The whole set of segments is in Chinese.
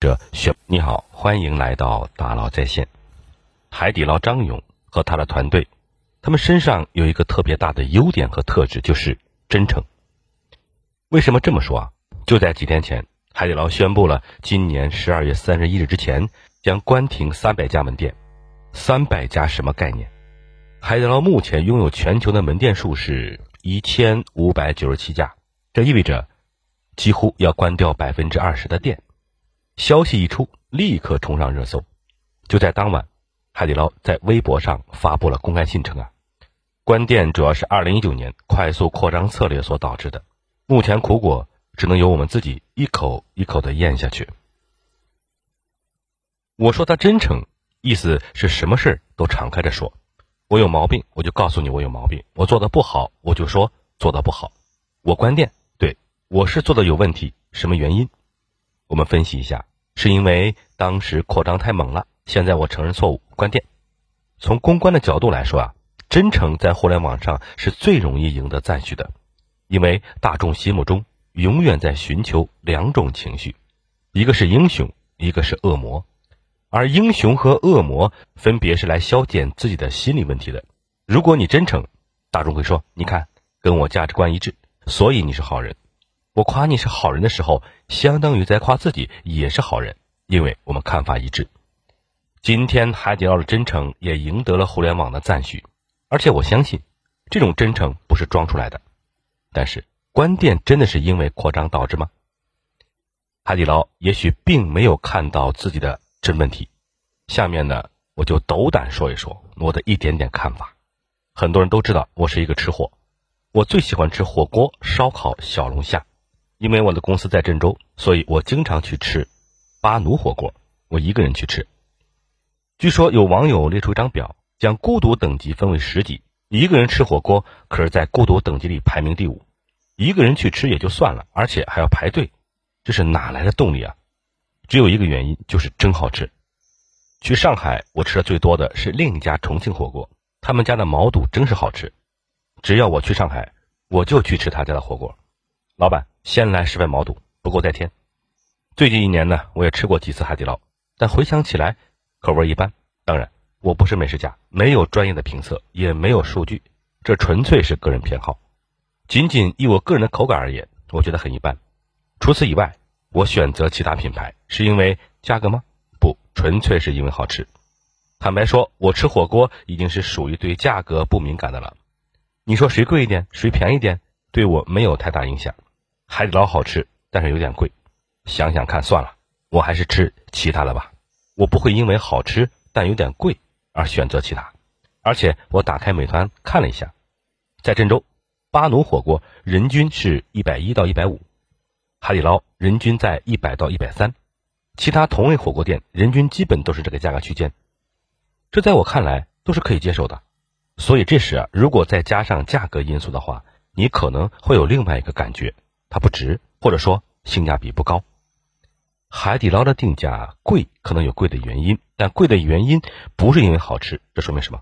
这选你好，欢迎来到大佬在线。海底捞张勇和他的团队，他们身上有一个特别大的优点和特质，就是真诚。为什么这么说啊？就在几天前，海底捞宣布了今年十二月三十一日之前将关停三百家门店。三百家什么概念？海底捞目前拥有全球的门店数是一千五百九十七家，这意味着几乎要关掉百分之二十的店。消息一出，立刻冲上热搜。就在当晚，海底捞在微博上发布了公开信，称啊，关店主要是二零一九年快速扩张策略所导致的，目前苦果只能由我们自己一口一口的咽下去。我说他真诚，意思是什么事都敞开着说。我有毛病，我就告诉你我有毛病；我做的不好，我就说做的不好。我关店，对我是做的有问题，什么原因？我们分析一下。是因为当时扩张太猛了，现在我承认错误，关店。从公关的角度来说啊，真诚在互联网上是最容易赢得赞许的，因为大众心目中永远在寻求两种情绪，一个是英雄，一个是恶魔，而英雄和恶魔分别是来消减自己的心理问题的。如果你真诚，大众会说，你看跟我价值观一致，所以你是好人。我夸你是好人的时候，相当于在夸自己也是好人，因为我们看法一致。今天海底捞的真诚也赢得了互联网的赞许，而且我相信，这种真诚不是装出来的。但是关店真的是因为扩张导致吗？海底捞也许并没有看到自己的真问题。下面呢，我就斗胆说一说我的一点点看法。很多人都知道我是一个吃货，我最喜欢吃火锅、烧烤、小龙虾。因为我的公司在郑州，所以我经常去吃巴奴火锅。我一个人去吃。据说有网友列出一张表，将孤独等级分为十级，一个人吃火锅可是在孤独等级里排名第五。一个人去吃也就算了，而且还要排队，这是哪来的动力啊？只有一个原因，就是真好吃。去上海，我吃的最多的是另一家重庆火锅，他们家的毛肚真是好吃。只要我去上海，我就去吃他家的火锅。老板。先来十份毛肚，不够再添。最近一年呢，我也吃过几次海底捞，但回想起来，口味一般。当然，我不是美食家，没有专业的评测，也没有数据，这纯粹是个人偏好。仅仅以我个人的口感而言，我觉得很一般。除此以外，我选择其他品牌是因为价格吗？不，纯粹是因为好吃。坦白说，我吃火锅已经是属于对价格不敏感的了。你说谁贵一点，谁便宜点，对我没有太大影响。海底捞好吃，但是有点贵。想想看，算了，我还是吃其他的吧。我不会因为好吃但有点贵而选择其他。而且我打开美团看了一下，在郑州，巴奴火锅人均是一百一到一百五，海底捞人均在一百到一百三，其他同类火锅店人均基本都是这个价格区间。这在我看来都是可以接受的。所以这时啊，如果再加上价格因素的话，你可能会有另外一个感觉。它不值，或者说性价比不高。海底捞的定价贵，可能有贵的原因，但贵的原因不是因为好吃。这说明什么？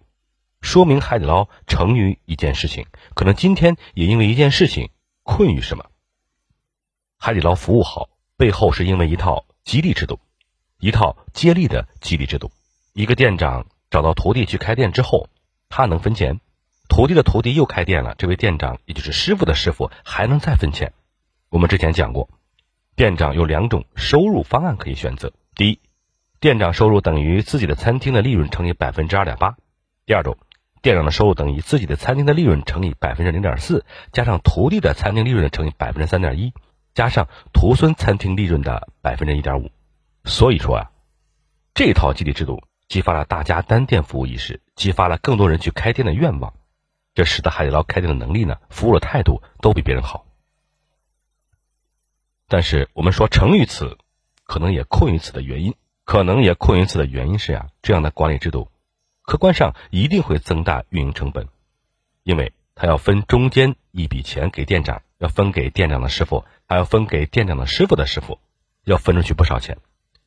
说明海底捞成于一件事情，可能今天也因为一件事情困于什么。海底捞服务好，背后是因为一套激励制度，一套接力的激励制度。一个店长找到徒弟去开店之后，他能分钱；徒弟的徒弟又开店了，这位店长也就是师傅的师傅还能再分钱。我们之前讲过，店长有两种收入方案可以选择。第一，店长收入等于自己的餐厅的利润乘以百分之二点八；第二种，店长的收入等于自己的餐厅的利润乘以百分之零点四，加上徒弟的餐厅利润乘以百分之三点一，加上徒孙餐厅利润的百分之一点五。所以说啊，这套激励制度激发了大家单店服务意识，激发了更多人去开店的愿望，这使得海底捞开店的能力呢，服务的态度都比别人好。但是我们说成于此，可能也困于此的原因，可能也困于此的原因是呀，这样的管理制度，客观上一定会增大运营成本，因为他要分中间一笔钱给店长，要分给店长的师傅，还要分给店长的师傅的师傅，要分出去不少钱。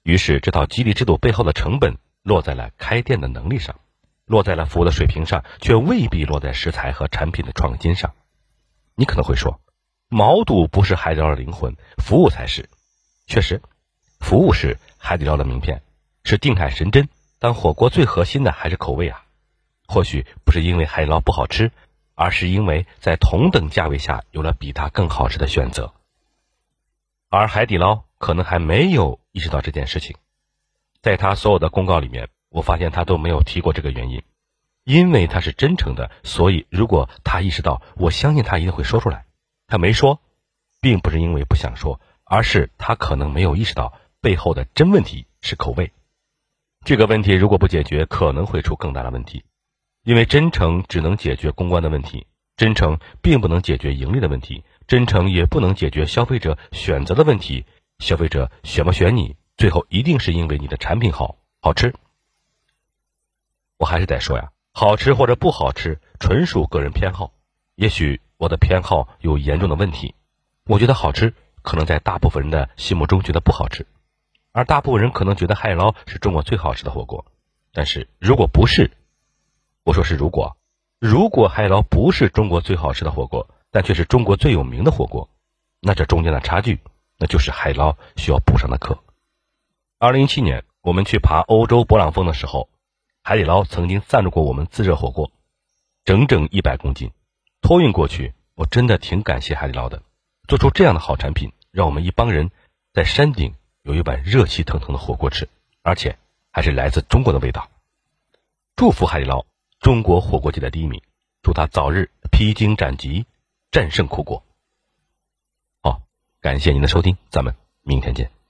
于是这套激励制度背后的成本落在了开店的能力上，落在了服务的水平上，却未必落在食材和产品的创新上。你可能会说。毛肚不是海底捞的灵魂，服务才是。确实，服务是海底捞的名片，是定海神针。当火锅最核心的还是口味啊！或许不是因为海底捞不好吃，而是因为在同等价位下有了比它更好吃的选择。而海底捞可能还没有意识到这件事情，在他所有的公告里面，我发现他都没有提过这个原因。因为他是真诚的，所以如果他意识到，我相信他一定会说出来。他没说，并不是因为不想说，而是他可能没有意识到背后的真问题是口味。这个问题如果不解决，可能会出更大的问题，因为真诚只能解决公关的问题，真诚并不能解决盈利的问题，真诚也不能解决消费者选择的问题。消费者选不选你，最后一定是因为你的产品好好吃。我还是得说呀，好吃或者不好吃，纯属个人偏好。也许我的偏好有严重的问题，我觉得好吃，可能在大部分人的心目中觉得不好吃。而大部分人可能觉得海底捞是中国最好吃的火锅，但是如果不是，我说是如果，如果海底捞不是中国最好吃的火锅，但却是中国最有名的火锅，那这中间的差距，那就是海底捞需要补上的课。二零一七年我们去爬欧洲勃朗峰的时候，海底捞曾经赞助过我们自热火锅，整整一百公斤，托运过去，我真的挺感谢海底捞的，做出这样的好产品，让我们一帮人在山顶。有一碗热气腾腾的火锅吃，而且还是来自中国的味道。祝福海底捞，中国火锅界的第一名，祝他早日披荆斩棘，战胜苦果。好，感谢您的收听，咱们明天见。